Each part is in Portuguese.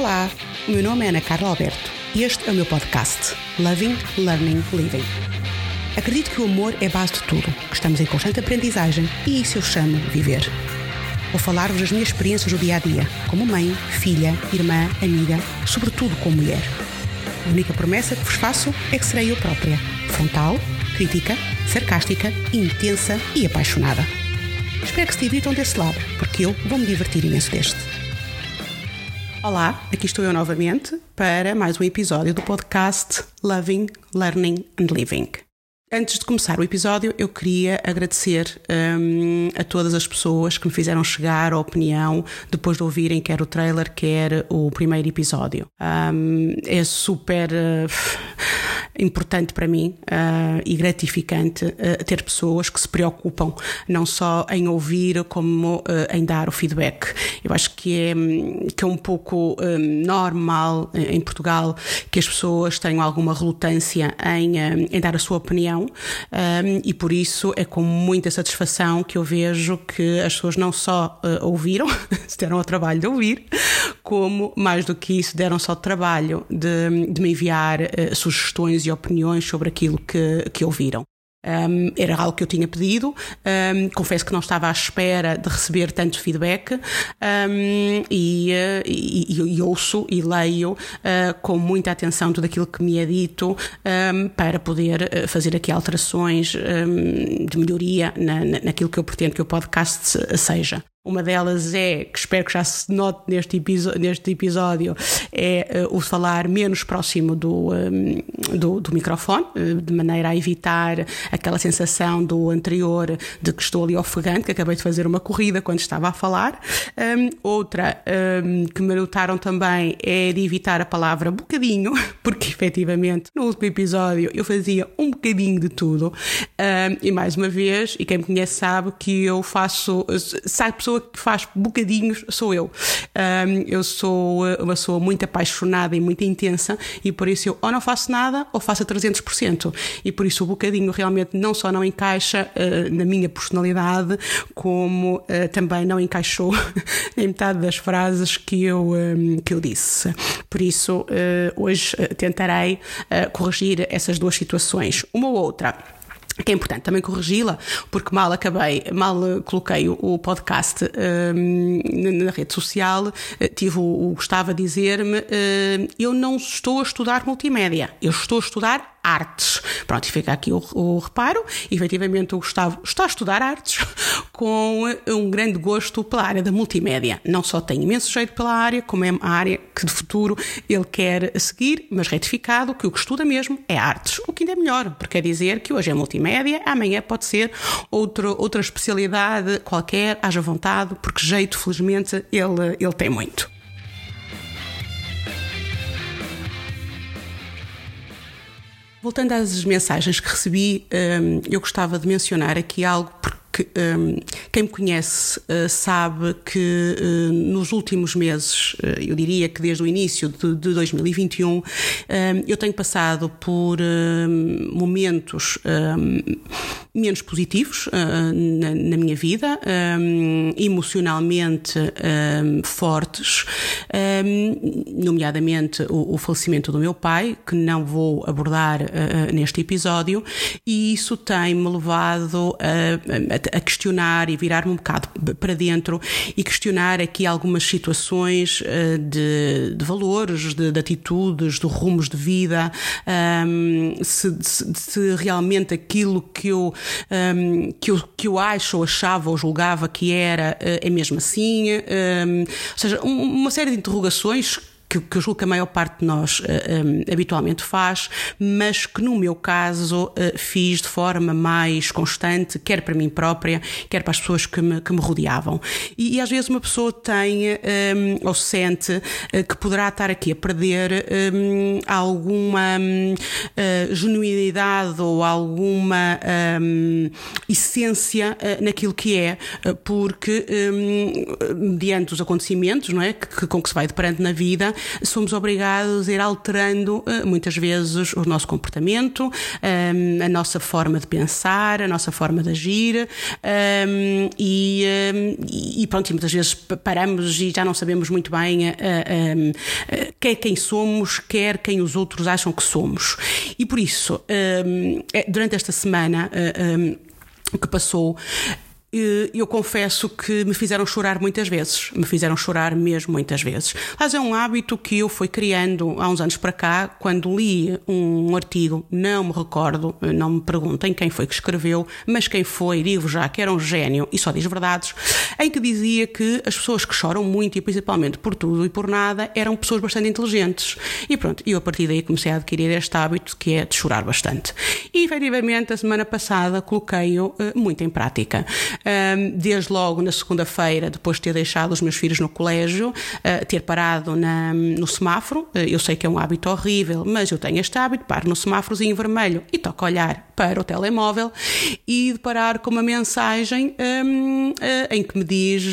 Olá, o meu nome é Ana Carla Alberto e este é o meu podcast Loving, Learning, Living. Acredito que o amor é a base de tudo, que estamos em constante aprendizagem e isso eu chamo viver. Vou falar-vos das minhas experiências do dia a dia, como mãe, filha, irmã, amiga, sobretudo como mulher. A única promessa que vos faço é que serei eu própria, frontal, crítica, sarcástica, intensa e apaixonada. Espero que se divirtam desse lado, porque eu vou me divertir imenso deste. Olá, aqui estou eu novamente para mais um episódio do podcast Loving, Learning and Living. Antes de começar o episódio, eu queria agradecer um, a todas as pessoas que me fizeram chegar a opinião depois de ouvirem quer o trailer, quer o primeiro episódio. Um, é super. Uh, importante para mim uh, e gratificante uh, ter pessoas que se preocupam não só em ouvir como uh, em dar o feedback. Eu acho que é, que é um pouco normal em Portugal que as pessoas tenham alguma relutância em, em dar a sua opinião e por isso é com muita satisfação que eu vejo que as pessoas não só ouviram, se deram ao trabalho de ouvir, como mais do que isso deram só o trabalho de, de me enviar sugestões e opiniões sobre aquilo que, que ouviram. Um, era algo que eu tinha pedido, um, confesso que não estava à espera de receber tanto feedback um, e, e, e, ouço e leio uh, com muita atenção tudo aquilo que me é dito para poder uh, fazer aqui alterações de melhoria na, naquilo que eu pretendo que o podcast seja. Uma delas é, que espero que já se note neste, neste episódio, é uh, o falar menos próximo do, um, do, do, microfone, uh, de maneira a evitar aquela sensação do anterior de que estou ali ofegante, que acabei de fazer uma corrida quando estava a falar. Um, outra um, que me notaram também é de evitar a palavra bocadinho, porque efetivamente no último episódio eu fazia um bocadinho de tudo. e mais uma vez, e quem me conhece sabe que eu faço, sabe pessoa que faz bocadinhos sou eu. Um, eu sou uma pessoa muito apaixonada e muito intensa e por isso eu ou não faço nada ou faço a 300%. E por isso o bocadinho realmente não só não encaixa uh, na minha personalidade, como uh, também não encaixou em metade das frases que eu, um, que eu disse. Por isso, uh, hoje tentarei corrigir essas duas situações. Uma ou outra que é importante também corrigi-la, porque mal acabei, mal coloquei o podcast um, na rede social, eh, tive o, o Gustavo a dizer-me: uh, Eu não estou a estudar multimédia, eu estou a estudar artes. Pronto, e fica aqui o, o reparo. Efetivamente, o Gustavo está a estudar artes com um grande gosto pela área da multimédia. Não só tem imenso jeito pela área, como é a área que de futuro ele quer seguir, mas retificado que o que estuda mesmo é artes. O que ainda é melhor, porque quer dizer que hoje é multimédia, amanhã pode ser outro, outra especialidade qualquer, haja vontade, porque jeito, felizmente, ele, ele tem muito. Voltando às mensagens que recebi, hum, eu gostava de mencionar aqui algo porque um, quem me conhece uh, sabe que uh, nos últimos meses, uh, eu diria que desde o início de, de 2021, um, eu tenho passado por hum, momentos hum, menos positivos na, na, minha vida, hum, emocionalmente fortes, nomeadamente o, o, falecimento do meu pai, que não vou abordar neste episódio, e isso tem-me levado a, a a questionar e virar-me um bocado para dentro e questionar aqui algumas situações eh, de, de valores, de, de, atitudes, de rumos de vida, um, se, se, se, realmente aquilo que eu, um, que eu, que eu acho ou achava ou julgava que era eh, é mesmo assim. Um, ou seja, uma série de interrogações que, que eu julgo que a maior parte de nós uh, eh, um, eh, habitualmente faz, mas que no meu caso uh, fiz de forma mais constante, quer para mim própria, quer para as pessoas que me, que me rodeavam. E, e às vezes uma pessoa tem um, ou sente uh, que poderá estar aqui a perder um, alguma genuinidade ou alguma essência naquilo que é, porque mediante os acontecimentos não é, que, com que se vai deparando na vida, somos obrigados a ir alterando muitas vezes o nosso comportamento, a nossa forma de pensar, a nossa forma de agir e, e pronto, e muitas vezes paramos e já não sabemos muito bem quer quem somos, quer quem os outros acham que somos. E por isso, durante esta semana que passou, eu confesso que me fizeram chorar muitas vezes, me fizeram chorar mesmo muitas vezes. Mas é um hábito que eu fui criando há uns anos para cá, quando li um artigo, não me recordo, não me perguntem quem foi que escreveu, mas quem foi, digo já que era um gênio e só diz verdades, em que dizia que as pessoas que choram muito e principalmente por tudo e por nada eram pessoas bastante inteligentes. E pronto, eu a partir daí comecei a adquirir este hábito que é de chorar bastante. E efetivamente a semana passada coloquei-o eh, muito em prática desde logo na segunda-feira, depois de ter deixado os meus filhos no colégio, ah, ter parado na, no semáforo. Ah, eu sei que é um hábito horrível, mas eu tenho este hábito, paro no semáforozinho vermelho e toco olhar para o telemóvel e deparar com uma mensagem um, ah, em que me diz: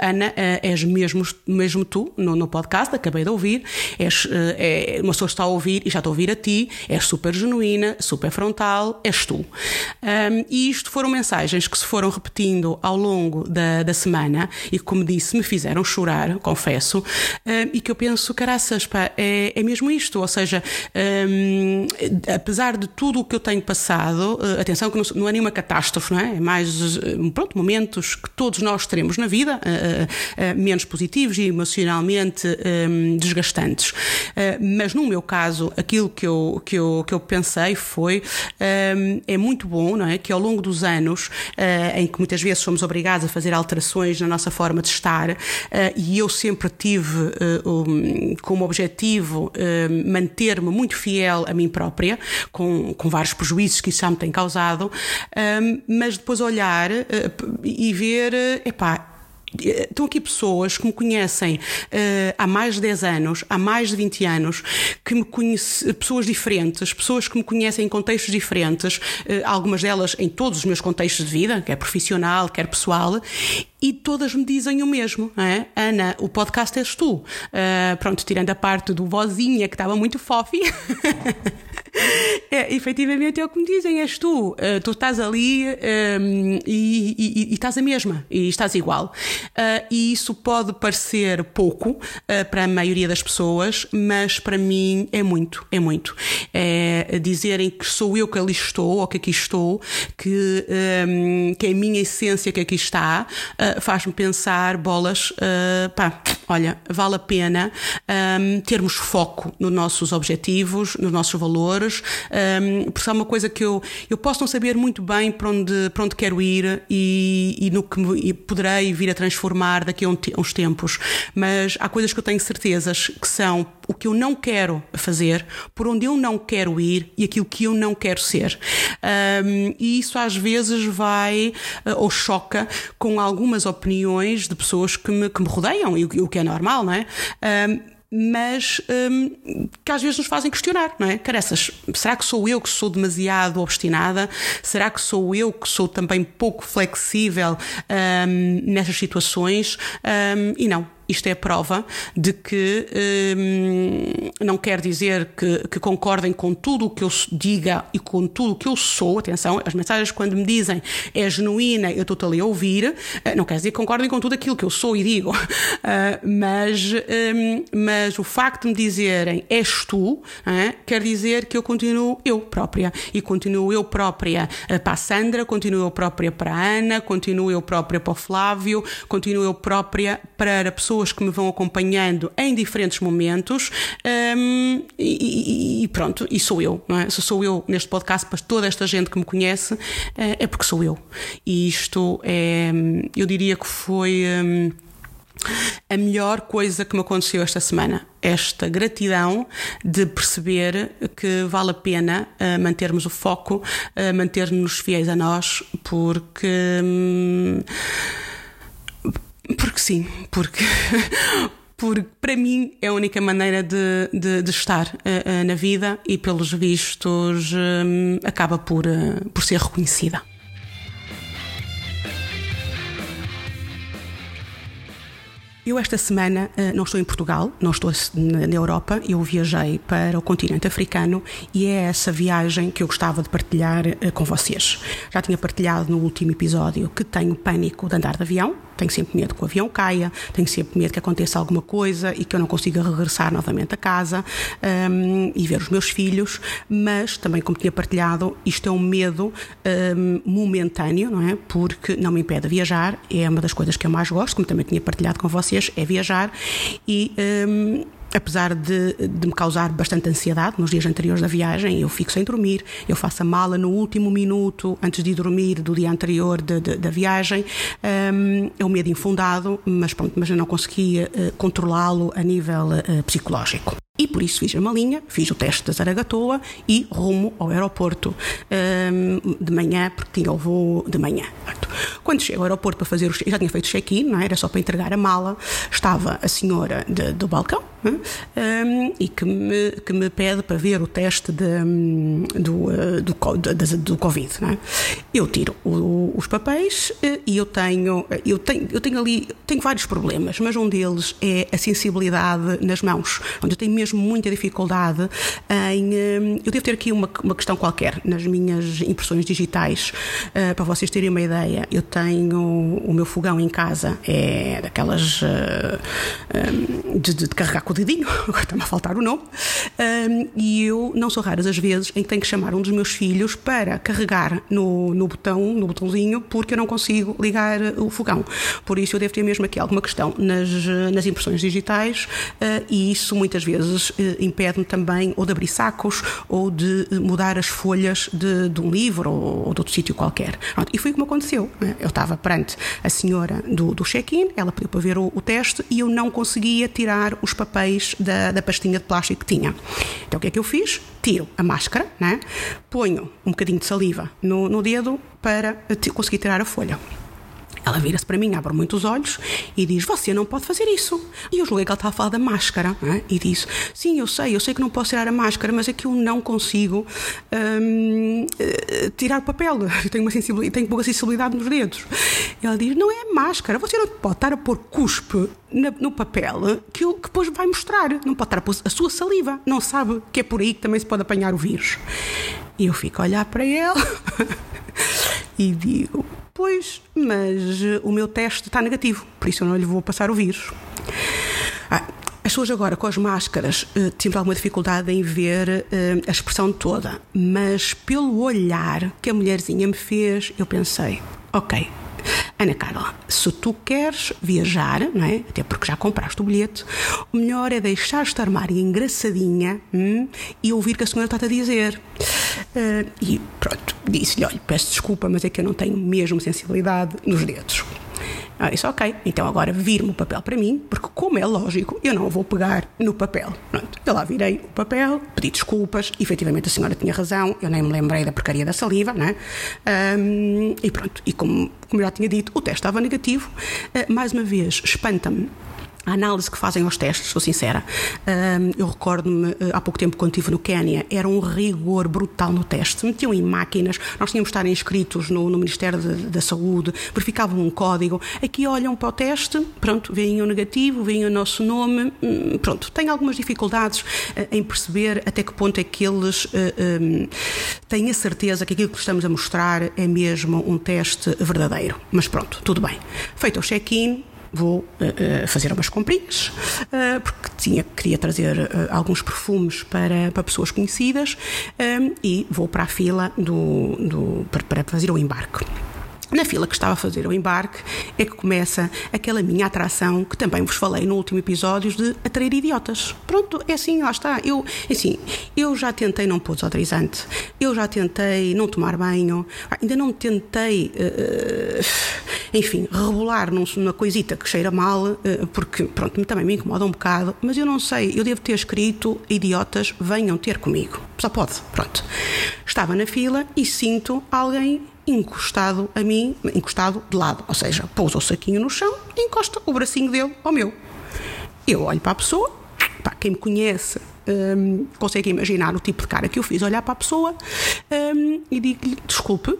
Ana, és mesmo, mesmo tu, no, no podcast, acabei de ouvir, és, é, uma pessoa está a ouvir e já estou a ouvir a ti, és super genuína, super frontal, és tu. Um, e isto foram mensagens que se foram repetindo repetindo ao longo da, da semana e que, como disse, me fizeram chorar, confesso, uh, e que eu penso, caraças, pá, é, é mesmo isto. Ou seja, um, apesar de tudo o que eu tenho passado, uh, atenção que não, não, é nenhuma catástrofe, não é? É mais, uh, pronto, momentos que todos nós teremos na vida, menos positivos e emocionalmente um, desgastantes. mas no meu caso, aquilo que eu, que eu, que eu pensei foi, um, é muito bom, não é? Que ao longo dos anos, em que vezes somos obrigados a fazer alterações na nossa forma de estar, uh, e eu sempre tive um, como objetivo uh, manter-me muito fiel a mim própria, com, com vários prejuízos que isso já me tem causado, mas depois olhar e ver, epá, Estão aqui pessoas que me conhecem uh, há mais de 10 anos, há mais de 20 anos, que me conhecem, pessoas diferentes, pessoas que me conhecem em contextos diferentes, uh, algumas delas em todos os meus contextos de vida, quer profissional, quer pessoal, e todas me dizem o mesmo, é? Ana, o podcast és tu. Uh, pronto, tirando a parte do vozinha que estava muito fofi. é, efetivamente é o que me dizem, és tu. Uh, tu estás ali um, e, e, e, estás a mesma, e estás igual. Uh, e isso pode parecer pouco uh, para a maioria das pessoas, mas para mim é muito, é muito. É dizerem que sou eu que ali estou, ou que aqui estou, que, um, que é a minha essência que aqui está, faz-me pensar, bolas, pá, olha, vale a pena um, termos foco nos nossos objetivos, nos nossos valores, um, porque é uma coisa que eu, eu posso não saber muito bem para onde, para onde quero ir e, e no que me, poderei vir a transformar daqui a uns tempos, mas há coisas que eu tenho certezas que são o que eu não quero fazer, por onde eu não quero ir e aquilo que eu não quero ser. Um, e isso às vezes vai uh, ou choca com algumas opiniões de pessoas que me, que me rodeiam, e o, que é normal, não é? Um, mas que às vezes nos fazem questionar, não é? Caraças, será que sou eu que sou demasiado obstinada? Será que sou eu que sou também pouco flexível um, nessas situações? E não, isto é prova de que hum, não quer dizer que, que, concordem com tudo o que eu diga e com tudo o que eu sou. Atenção, as mensagens quando me dizem é genuína, eu estou ali a ouvir, eh, não quer dizer que concordem com tudo aquilo que eu sou e digo. Uh, mas, um, mas o facto de me dizerem és tu, uh, quer dizer que eu continuo eu própria. E continuo eu própria para a Sandra, continuo eu própria para a Ana, continuo eu própria para o Flávio, continuo eu própria para pessoas pessoas que me vão acompanhando em diferentes momentos um, e, e, pronto, e sou eu, não é? Se sou eu neste podcast, para toda esta gente que me conhece, é, é porque sou eu. E isto é, eu diria que foi. Um, a melhor coisa que me aconteceu esta semana. Esta gratidão de perceber que vale a pena uh, mantermos o foco, uh, manter-nos fiéis a nós, porque. Um, porque sim, porque. porque para mim é a única maneira de, de, de estar uh, uh, na vida e, pelos vistos, um, acaba por, uh, por ser reconhecida. Eu esta semana não estou em Portugal, não estou na, Europa, eu viajei para o continente africano e é essa viagem que eu gostava de partilhar com vocês. Já tinha partilhado no último episódio que tenho pânico de andar de avião, tenho sempre medo que o avião caia, tenho sempre medo que aconteça alguma coisa e que eu não consiga regressar novamente a casa um, e ver os meus filhos, mas também, como tinha partilhado, isto é um medo um, momentâneo, não é? Porque não me impede de viajar, é uma das coisas que eu mais gosto, como também tinha partilhado com vocês, é viajar e. Um, apesar de, de, me causar bastante ansiedade nos dias anteriores da viagem, eu fico sem dormir, eu faço a mala no último minuto antes de dormir do dia anterior de, de, da viagem. Um, é um medo infundado, mas pronto, mas eu não conseguia uh, controlá-lo a nível uh, psicológico. E por isso fiz a malinha, fiz o teste da Zaragatoa e rumo ao aeroporto um, de manhã, porque tinha o voo de manhã. Quando chego ao aeroporto para fazer o já tinha feito check-in, não é? era só para entregar a mala, estava a senhora de, do balcão um, e que me, que me pede para ver o teste de, do, uh, do, do, do Covid. É? Eu tiro o, os papéis uh, e eu tenho, eu tenho, eu tenho ali, tenho vários problemas, mas um deles é a sensibilidade nas mãos, onde eu tenho mesmo muita dificuldade em. Hum, eu devo ter aqui uma, uma questão qualquer nas minhas impressões digitais, uh, para vocês terem uma ideia. Eu tenho o meu fogão em casa, é daquelas uh, um, de, de, carregar com o dedinho, está-me a faltar o nome, um, e eu não sou raras as vezes em que tenho que chamar um dos meus filhos para carregar no, no botão, no botãozinho, porque eu não consigo ligar o fogão. Por isso eu devo ter mesmo aqui alguma questão nas, nas impressões digitais, e isso muitas vezes vezes eh, impede-me também ou de abrir sacos ou de eh, mudar as folhas de, de um livro ou, ou de outro sítio qualquer. Pronto, e foi como aconteceu. Né? Eu estava perante a senhora do, do check-in, ela pediu para ver o, o, teste e eu não conseguia tirar os papéis da, da pastinha de plástico que tinha. Então o que é que eu fiz? Tiro a máscara, né? ponho um bocadinho de saliva no, no dedo para conseguir tirar a folha. Ela vira-se para mim, abre muitos olhos e diz: Você não pode fazer isso. E eu julguei que ela estava a falar da máscara é? e disse: Sim, eu sei, eu sei que não posso tirar a máscara, mas é que eu não consigo hum, eh, tirar o papel. Eu tenho, uma sensibilidade, tenho pouca sensibilidade nos dedos. E ela diz: Não é máscara, você não pode estar a pôr cuspe no papel que, que depois vai mostrar. Não pode estar a pôr a sua saliva. Não sabe que é por aí que também se pode apanhar o vírus. E eu fico a olhar para ela e digo: Pois, mas eh, o meu teste está negativo, por isso eu não lhe vou passar o vírus. Ah, as pessoas agora com as máscaras uh, tive alguma dificuldade em ver uh, a expressão toda, mas pelo olhar que a mulherzinha me fez, eu pensei: ok, Ana Carla, se tu queres viajar, não é? até porque já compraste o bilhete, o melhor é deixar estar Maria engraçadinha hum, e ouvir o que a senhora está a dizer. Uh, e pronto, disse-lhe: olha, peço desculpa, mas é que eu não tenho mesmo sensibilidade nos dedos. Ah, disse, ok, então agora vire-me o papel para mim, porque como é lógico, eu não vou pegar no papel. Pronto, eu lá virei o papel, pedi desculpas, efetivamente a senhora tinha razão, eu nem me lembrei da porcaria da saliva, né? Um, e pronto, e como, como já tinha dito, o teste estava negativo. Uh, mais uma vez, espanta-me a análise que fazem aos testes, sou sincera. eu recordo-me, eh, há pouco tempo, quando estive no Quénia, era um rigor brutal no teste. Metiam em máquinas, nós tínhamos de estar inscritos no, no Ministério da Saúde, verificavam um código. Aqui olham para o teste, pronto, veem o negativo, veem o nosso nome, hum, pronto. Tenho algumas dificuldades eh, em perceber até que ponto é que eles eh, têm a certeza que aquilo que estamos a mostrar é mesmo um teste verdadeiro. Mas pronto, tudo bem. Feito o check-in, vou uh, fazer umas comprinhas, uh, porque tinha, queria trazer uh, alguns perfumes para, para pessoas conhecidas um, e vou para a fila do, do, para, para fazer o embarque. Na fila que estava a fazer o embarque é que começa aquela minha atração que também vos falei no último episódio de atrair idiotas. Pronto, é assim, lá está. Eu, é assim, eu já tentei não pôr desodorizante, eu já tentei não tomar banho, ainda não tentei, uh, enfim, rebolar numa coisita que cheira mal, uh, porque, pronto, também me incomoda um bocado, mas eu não sei, eu devo ter escrito idiotas, venham ter comigo. Só pode, pronto. Estava na fila e sinto alguém encostado a mim, encostado de lado, ou seja, pousa o saquinho no chão e encosta o bracinho dele ao meu. Eu olho para a pessoa, pá, quem me conhece um, consegue imaginar o tipo de cara que eu fiz, olhar para a pessoa um, e digo-lhe desculpe,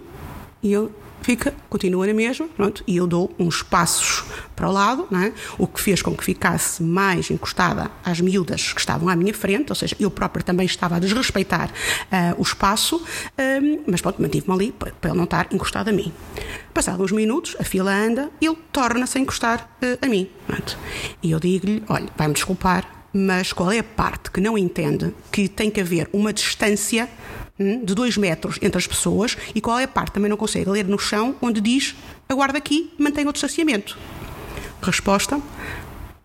e ele fica, continua na mesma, pronto, e eu dou uns passos para o lado, é? o que fez com que ficasse mais encostada às miúdas que estavam à minha frente, ou seja, eu própria também estava a desrespeitar uh, o espaço, uh, mas pronto, mantive-me ali para, para ele não estar encostado a mim. Passados uns minutos, a fila anda, ele torna-se a encostar uh, a mim. Pronto. E eu digo-lhe: olha, vai-me desculpar, mas qual é a parte que não entende que tem que haver uma distância hum, de dois metros entre as pessoas e qual é a parte que também não consegue ler no chão onde diz aguarda aqui, mantenha o distanciamento? Resposta: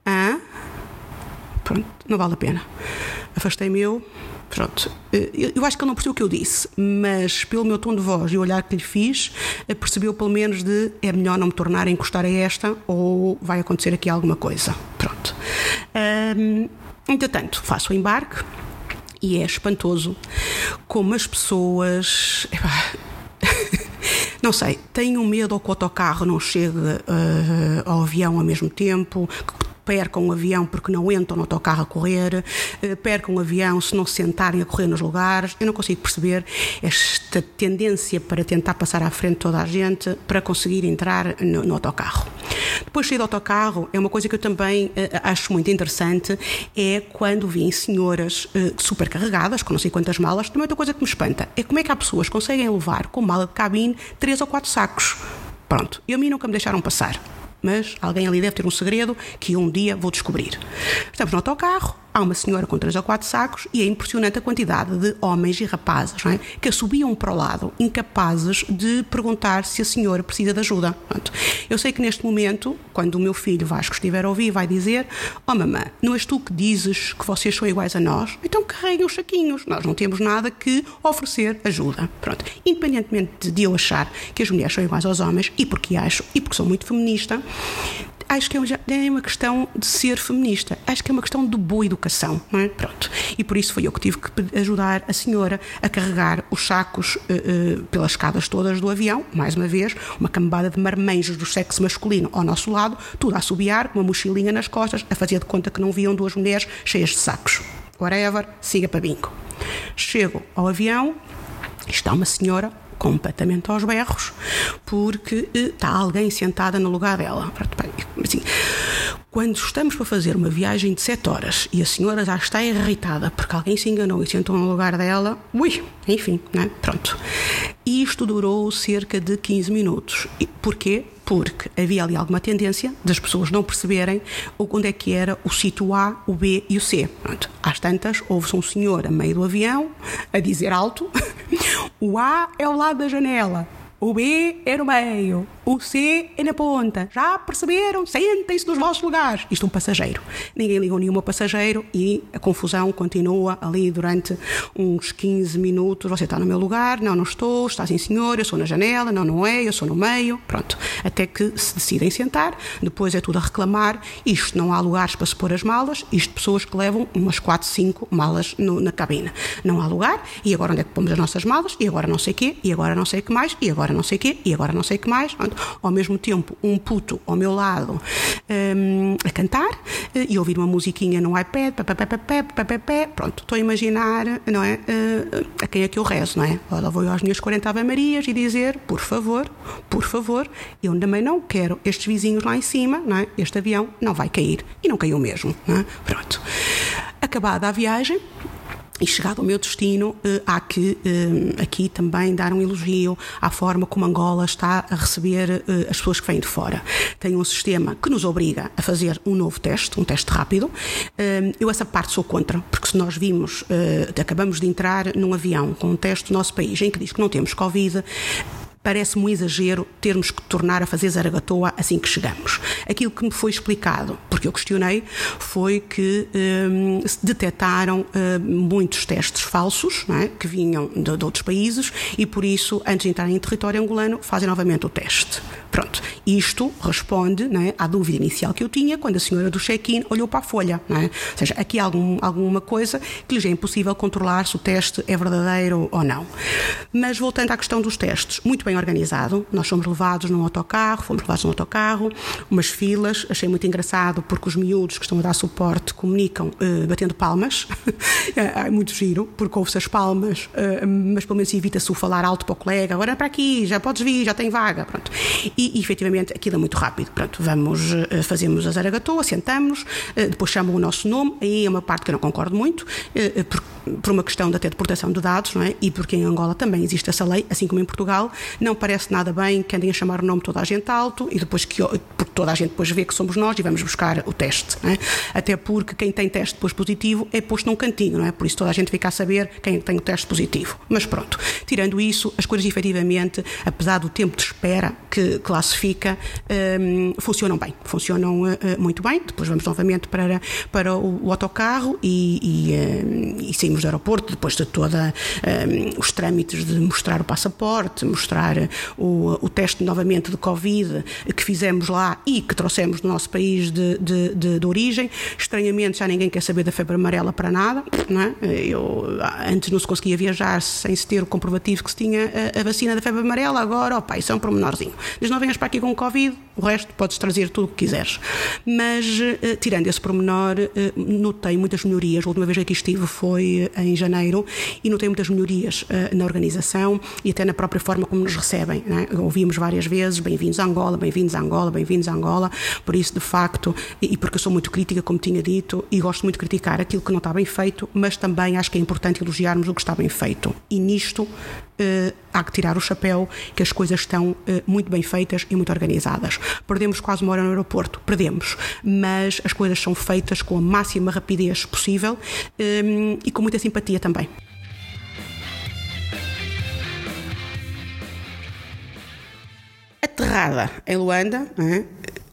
ah, pronto, não vale a pena. Afastei-me eu. Pronto, eu acho que ele não percebeu o que eu disse, mas pelo meu tom de voz e o olhar que lhe fiz, percebeu pelo menos de é melhor não me tornar a encostar a esta ou vai acontecer aqui alguma coisa. Pronto. Um, entretanto, faço o embarque e é espantoso como as pessoas. não sei, tenho medo ao que o autocarro não chegue uh, ao avião ao mesmo tempo, percam o avião porque não entram no autocarro a correr, eh, percam o avião se não se sentarem a correr nos lugares. Eu não consigo perceber esta tendência para tentar passar à frente toda a gente para conseguir entrar no, no autocarro. Depois de sair do autocarro, é uma coisa que eu também uh, acho muito interessante, é quando vêm senhoras uh, super carregadas, com não sei quantas malas, também outra coisa que me espanta, é como é que há pessoas que conseguem levar com mala de cabine três ou quatro sacos. Pronto, e a mim nunca me deixaram passar mas alguém ali deve ter um segredo que um dia vou descobrir. Estamos no autocarro, há uma senhora com três ou quatro sacos e é impressionante a quantidade de homens e rapazes é? que subiam para o lado, incapazes de perguntar se a senhora precisa de ajuda. Portanto, eu sei que neste momento, quando o meu filho Vasco estiver a ouvir, vai dizer: Oh mamãe, não és tu que dizes que vocês são iguais a nós? Então carreguem os saquinhos, nós não temos nada que oferecer ajuda. Pronto, independentemente de eu achar que as mulheres são iguais aos homens, e porque acho, e porque sou muito feminista, acho que é uma questão de ser feminista, acho que é uma questão de boa educação, não é? Pronto. E por isso foi eu que tive que ajudar a senhora a carregar os sacos uh, uh, pelas escadas todas do avião, mais uma vez, uma cambada de marmanjos do sexo masculino ao nosso lado, tudo a assobiar, com uma mochilinha nas costas, a fazer de conta que não viam duas mulheres cheias de sacos. Whatever, siga para bingo. Chego ao avião, está uma senhora completamente aos berros, porque está alguém sentada no lugar dela. Assim, quando estamos para fazer uma viagem de 7 horas e a senhora já está irritada porque alguém se enganou e sentou no lugar dela, ui, enfim, né? pronto. Isto durou cerca de 15 minutos. E porquê? Porque havia ali alguma tendência das pessoas não perceberem onde é que era o sítio A, o B e o C. Pronto. Às tantas, houve-se um senhor a meio do avião a dizer alto: o A é ao lado da janela, o B é no meio, o C é na ponta. Já perceberam? Sentem-se nos vossos lugares. Isto é um passageiro. Ninguém ligou nenhum passageiro e a confusão continua ali durante uns 15 minutos. Você está no meu lugar? Não, não estou. Está sim, senhor. Eu sou na janela. Não, não é. Eu sou no meio. Pronto. Até que se decidem sentar. Depois é tudo a reclamar. Isto não há lugares para se pôr as malas. Isto pessoas que levam umas 4, 5 malas no, na cabina. Não há lugar. E agora onde é que pomos as nossas malas? E agora não sei o quê. E agora não sei o que mais. E agora agora não sei o quê, e agora não sei o que mais. Ao mesmo tempo, um puto ao meu lado um, a cantar eh, e ouvir uma musiquinha no iPad, pronto, estou a imaginar, não é? Uh, a quem é que eu rezo, não é? Ora, vou às minhas 40 Ave Marias e dizer, por favor, por favor, eu também não quero estes vizinhos lá em cima, não é? Este avião não vai cair. E não caiu mesmo, não é? Pronto. Acabada a viagem, e chegado ao meu destino, eh, há que eh, aqui também dar um elogio à forma como Angola está a receber eh, as pessoas que vêm de fora. Tem um sistema que nos obriga a fazer um novo teste, um teste rápido. Eu essa parte sou contra, porque se nós vimos, acabamos de entrar num avião com um teste do nosso país em que diz que não temos Covid, parece-me um exagero termos que tornar a fazer zaragatoa assim que chegamos. Aquilo que me foi explicado, porque eu questionei, foi que hum, se detectaram hum, muitos testes falsos, é? que vinham de, de, outros países, e por isso, antes de entrar em território angolano, fazem novamente o teste. Pronto, isto responde é, à dúvida inicial que eu tinha quando a senhora do check-in olhou para a folha. É? Ou seja, aqui há algum, alguma coisa que lhes é impossível controlar se o teste é verdadeiro ou não. Mas voltando à questão dos testes, muito bem organizado. Nós fomos levados num autocarro, fomos levados num autocarro, umas filas, achei muito engraçado porque os miúdos que estão a dar suporte comunicam uh, batendo palmas. é muito giro, porque ouve-se as palmas, uh, mas pelo menos evita-se o falar alto para o colega, agora é para aqui, já podes vir, já tem vaga. Pronto. E, efetivamente aquilo é muito rápido. Pronto, vamos, uh, fazemos a zaragatoa, sentamos, depois chamam o nosso nome, aí é uma parte que eu não concordo muito, por, por uma questão de até de proteção de dados, não é? E porque em Angola também existe essa lei, assim como em Portugal, não parece nada bem que andem a chamar o nome toda a gente alto e depois que porque toda a gente depois vê que somos nós e vamos buscar o teste. É? Até porque quem tem teste depois positivo é posto num cantinho, não é? Por isso toda a gente fica a saber quem tem o teste positivo. Mas pronto, tirando isso, as coisas efetivamente, apesar do tempo de espera que classifica, um, funcionam bem, funcionam uh, muito bem. Depois vamos novamente para, para o, o autocarro e, e, uh, e, saímos do aeroporto depois de toda um, os trâmites de mostrar o passaporte, mostrar o, o teste novamente de Covid que fizemos lá e que trouxemos do nosso país de, de, de, de origem. Estranhamente, já ninguém quer saber da febre amarela para nada. Não é? Eu, antes não se conseguia viajar sem se ter o comprovativo que se tinha a, a vacina da febre amarela, agora, opa, isso é um pormenorzinho. Diz não venhas para aqui com Covid, o resto podes trazer tudo o que quiseres. Mas, uh, tirando esse pormenor, uh, notei muitas melhorias. A última vez que estive foi em janeiro e notei muitas melhorias na organização e até na própria forma como nos recebem. É? Ouvimos várias vezes: bem-vindos a Angola, bem-vindos a Angola, bem-vindos a Angola. Por isso, de facto, e porque eu sou muito crítica, como tinha dito, e gosto muito de criticar aquilo que não está bem feito, mas também acho que é importante elogiarmos o que está bem feito. E nisto Uh, há que tirar o chapéu que as coisas estão uh, muito bem feitas e muito organizadas. Perdemos quase uma hora no aeroporto, perdemos, mas as coisas são feitas com a máxima rapidez possível um, eh, e com muita simpatia também. Aterrada em Luanda?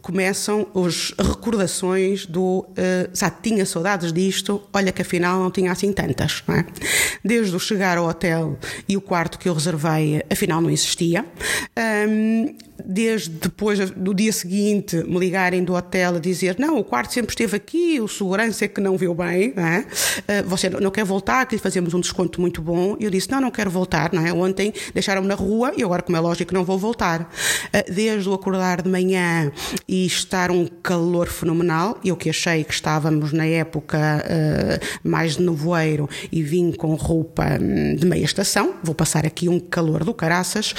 Começam as recordações do uh, já tinha saudades disto, olha que afinal não tinha assim tantas. É? Desde o chegar ao hotel e o quarto que eu reservei, afinal não existia. Um, desde depois do dia seguinte me ligarem do hotel a dizer não, o quarto sempre esteve aqui, o segurança é que não viu bem, não é? uh, você não quer voltar, que lhe fazemos um desconto muito bom. E eu disse, não, não quero voltar, não é? Ontem deixaram-me na rua e agora, como é lógico, não vou voltar. Uh, desde o acordar de manhã e estar um calor fenomenal, eu que achei que estávamos na época uh, mais de nevoeiro e vim com roupa hum, de meia estação, vou passar aqui um calor do caraças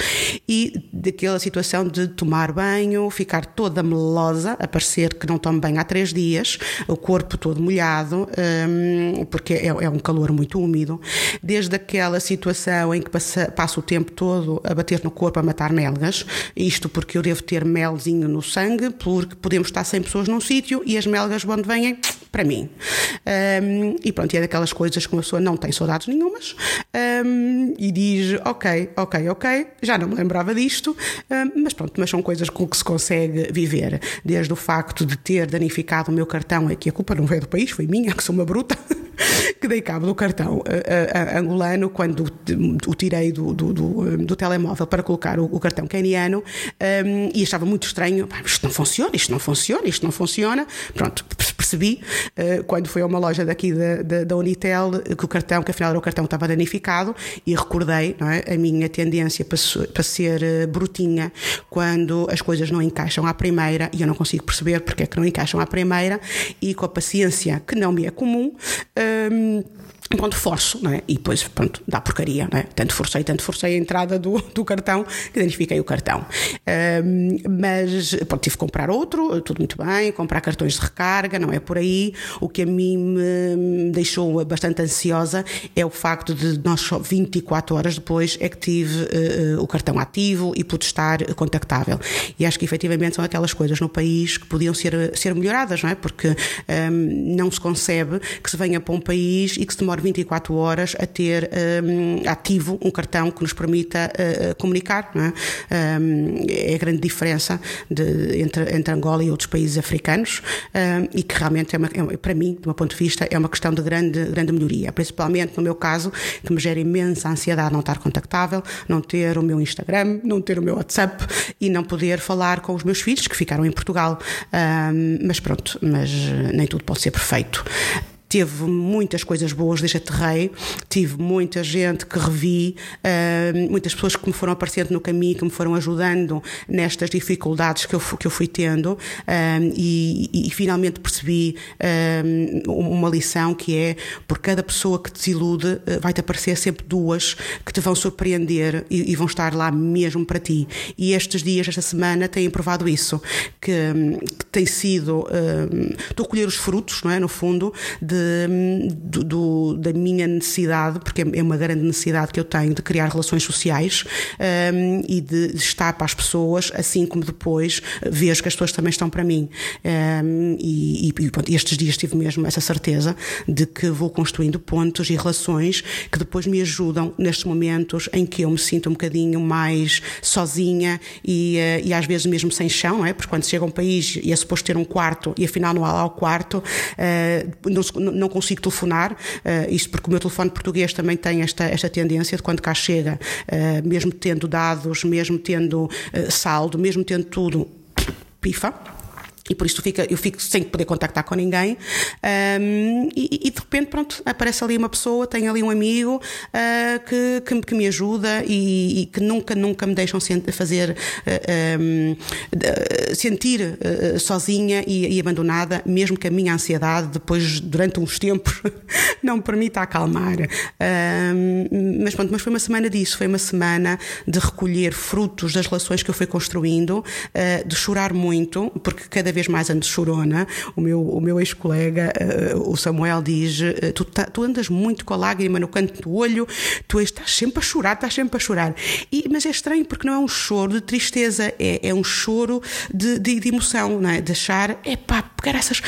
e daquela situação de tomar banho, ficar toda melosa, a parecer que não tomo banho há três dias, o corpo todo molhado, um, porque é, é, um calor muito úmido, desde aquela situação em que passa, passo o tempo todo a bater no corpo a matar melgas, isto porque eu devo ter melzinho no sangue, porque podemos estar 100 pessoas num sítio e as melgas onde vêm para mim. Um, e pronto, é daquelas coisas que uma pessoa não tem saudades nenhumas um, e diz: Ok, ok, ok, já não me lembrava disto, um, mas pronto, mas são coisas com que se consegue viver. Desde o facto de ter danificado o meu cartão, é que a culpa não veio do país, foi minha, que sou uma bruta. que dei cabo do cartão uh, uh, angolano quando o tirei do, do, do, do telemóvel para colocar o, o cartão keniano um, e achava muito estranho. Isto não funciona, isto não funciona, isto não funciona. Pronto, percebi uh, quando fui a uma loja daqui da, da, da, Unitel que o cartão, que afinal era o cartão estava danificado e recordei é, a minha tendência para, para ser brutinha quando as coisas não encaixam à primeira e eu não consigo perceber porque é que não encaixam à primeira e com a paciência que não me é comum. Um, pronto, forço, não é? E depois, pronto, dá porcaria, não é? Tanto forcei, tanto forcei a entrada do, do cartão que identifiquei o cartão. Um, mas, pronto, tive que comprar outro, tudo muito bem, comprar cartões de recarga, não é por aí. O que a mim me deixou bastante ansiosa é o facto de nós só 24 horas depois é que tive uh, o cartão ativo e pude estar contactável. E acho que efetivamente são aquelas coisas no país que podiam ser, ser melhoradas, não é? Porque um, não se concebe que se venha para um país e que se demore 24 horas a ter um, ativo um cartão que nos permita uh, comunicar. É? Um, é a grande diferença de, entre, entre Angola e outros países africanos um, e que realmente, é, uma, é para mim, do meu ponto de vista, é uma questão de grande, grande melhoria. Principalmente no meu caso, que me gera imensa ansiedade não estar contactável, não ter o meu Instagram, não ter o meu WhatsApp e não poder falar com os meus filhos que ficaram em Portugal. mas pronto, mas nem tudo pode ser perfeito. Teve muitas coisas boas desde Aterrei, tive muita gente que revi, uh, muitas pessoas que me foram aparecendo no caminho, que me foram ajudando nestas dificuldades que eu, que eu fui tendo uh, e, e, finalmente percebi uh, uma lição que é por cada pessoa que te desilude vai-te aparecer sempre duas que te vão surpreender e, e, vão estar lá mesmo para ti. E estes dias, esta semana, têm provado isso, que, que tem sido, estou a colher os frutos, não é, no fundo, de, do, do, da minha necessidade, porque é uma grande necessidade que eu tenho de criar relações sociais um, e de, de, estar para as pessoas, assim como depois vejo que as pessoas também estão para mim. Um, e, e pronto, estes dias tive mesmo essa certeza de que vou construindo pontos e relações que depois me ajudam nestes momentos em que eu me sinto um bocadinho mais sozinha e, uh, e às vezes mesmo sem chão, é? porque quando chega a um país e é suposto ter um quarto e afinal não há lá o quarto, uh, não, não, consigo telefonar, uh, isto porque o meu telefone português também tem esta, esta tendência de quando cá chega, uh, mesmo tendo dados, mesmo tendo uh, saldo, mesmo tendo tudo, pifa e por isso fica, eu fico sem poder contactar com ninguém. Um, e, e, de repente pronto aparece ali uma pessoa tem ali um amigo uh, que, que, que, me ajuda e, e, que nunca nunca me deixam fazer uh, um, uh, sentir uh, sozinha e, e, abandonada mesmo que a minha ansiedade depois durante uns tempos não me permita acalmar. Um, mas pronto mas foi uma semana disso foi uma semana de recolher frutos das relações que eu fui construindo de chorar muito porque cada vez mais ando chorona. O meu, o meu ex-colega, uh, o Samuel, diz: uh, tu, tá, tu, andas muito com a lágrima no canto do olho, tu estás sempre a chorar, estás sempre a chorar. E, mas é estranho porque não é um choro de tristeza, é, é um choro de, de, de emoção, não é? de achar, pá, essas.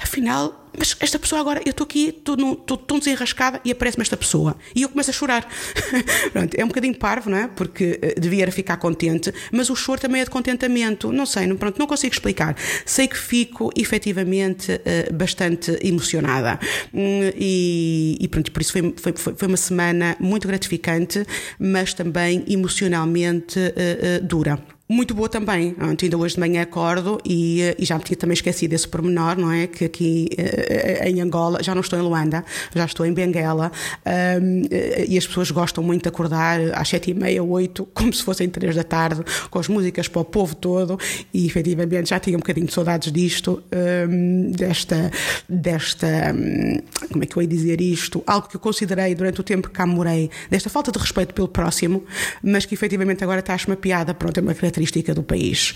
Afinal, mas esta pessoa agora, eu estou aqui, estou tão desenrascada e aparece-me esta pessoa. E eu começo a chorar. Pronto, é um bocadinho parvo, não é? Porque uh, devia ficar contente, mas o choro também é de contentamento. Não sei, não, pronto, não consigo explicar. Sei que fico efetivamente uh, bastante emocionada. Um, e, e, pronto, por isso foi, foi, foi uma semana muito gratificante, mas também emocionalmente uh, dura. Muito boa também. Ainda hoje de manhã acordo e, eh, e, já me tinha também esquecido desse pormenor, não é? Que aqui eh, em Angola, já não estou em Luanda, já estou em Benguela um, eh, e as pessoas gostam muito de acordar às sete e meia, oito, como se fossem três da tarde, com as músicas para o povo todo e efetivamente já tinha um bocadinho de saudades disto, um, desta, desta, um, como é que eu ia dizer isto? Algo que eu considerei durante o tempo que cá morei, desta falta de respeito pelo próximo, mas que efetivamente agora está-se uma piada, pronto, é uma característica do país.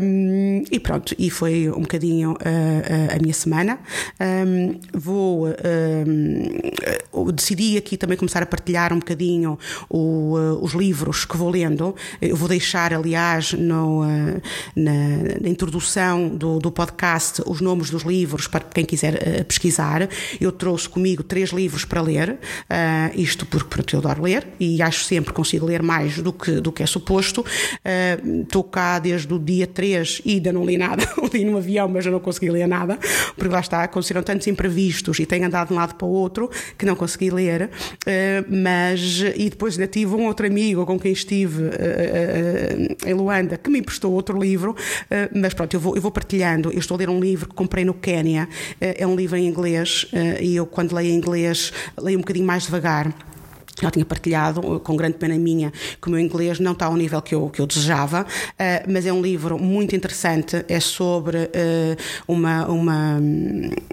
Um, e pronto, e foi um bocadinho uh, uh, a minha semana. Um, vou. Um, decidi aqui também começar a partilhar um bocadinho o, uh, os livros que vou lendo. Eu vou deixar, aliás, no, na, na, introdução do, do, podcast os nomes dos livros para quem quiser pesquisar. Eu trouxe comigo três livros para ler, isto porque, porque eu adoro ler e acho sempre que consigo ler mais do que, do que é suposto. Estou uh, cá desde o dia 3 e ainda não li nada. li no avião, mas eu não consegui ler nada, porque lá está, aconteceram tantos imprevistos e tenho andado de um lado para o outro que não consegui ler. Uh, mas, e depois ainda tive um outro amigo com quem estive uh, em Luanda que me emprestou outro livro, mas pronto, eu vou, eu vou partilhando. Eu estou a ler um livro que comprei no Quénia, é um livro em inglês e eu, quando leio em inglês, leio um bocadinho mais devagar já tinha partilhado, com grande pena minha, que o meu inglês não está ao nível que eu, que eu desejava, uh, mas é um livro muito interessante, é sobre uh, uma, uma,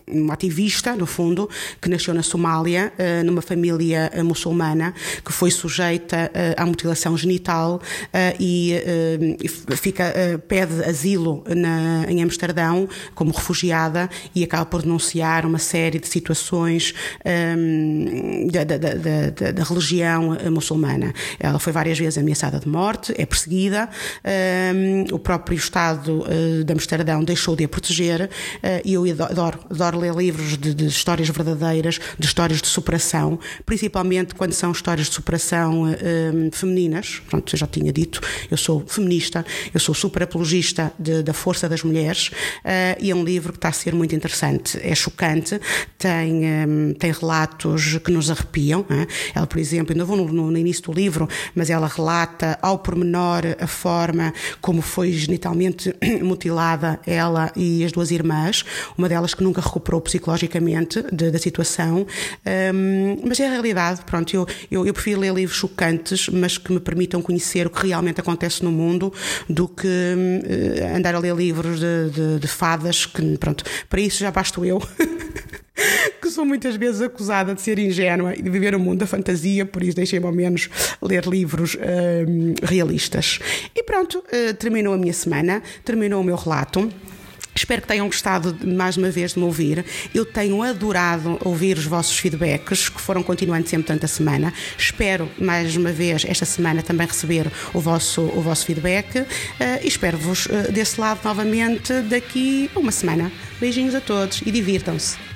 uma ativista, no fundo, que nasceu na Somália, uh, numa família muçulmana, que foi sujeita à mutilação genital e fica, pede asilo na, em Amsterdão como refugiada e acaba por denunciar uma série de situações um, da, da, da, da religião eh, muçulmana. Ela foi várias vezes ameaçada de morte, é perseguida, o próprio Estado uh, de Amsterdão deixou de a proteger uh, e eu adoro, adoro ler livros de, de, histórias verdadeiras, de histórias de superação, principalmente quando são histórias de superação femininas. Pronto, eu já tinha dito, eu sou feminista, eu sou super apologista de, da força das mulheres e é um livro que está a ser muito interessante. É chocante, tem, tem relatos que nos arrepiam. Ela, por exemplo, ainda vou no, no início do livro, mas ela relata ao pormenor a forma como foi genitalmente mutilada ela e as duas irmãs, uma delas que nunca recuperou psicologicamente de, da situação, um, mas é a realidade, pronto, eu, eu, eu prefiro ler livros chocantes, mas que me permitam conhecer o que realmente acontece no mundo, do que uh, andar a ler livros de, de, de fadas, que pronto, para isso já basto eu. que sou muitas vezes acusada de ser ingênua e de viver o mundo da fantasia, por isso deixei-me ao menos ler livros uh, realistas. E pronto, uh, terminou a minha semana, terminou o meu relato. Espero que tenham gostado mais uma vez de me ouvir. Eu tenho adorado ouvir os vossos feedbacks, que foram continuando sempre tanta semana. Espero mais uma vez esta semana também receber o vosso, o vosso feedback uh, e espero-vos uh, desse lado novamente daqui a uma semana. Beijinhos a todos e divirtam-se.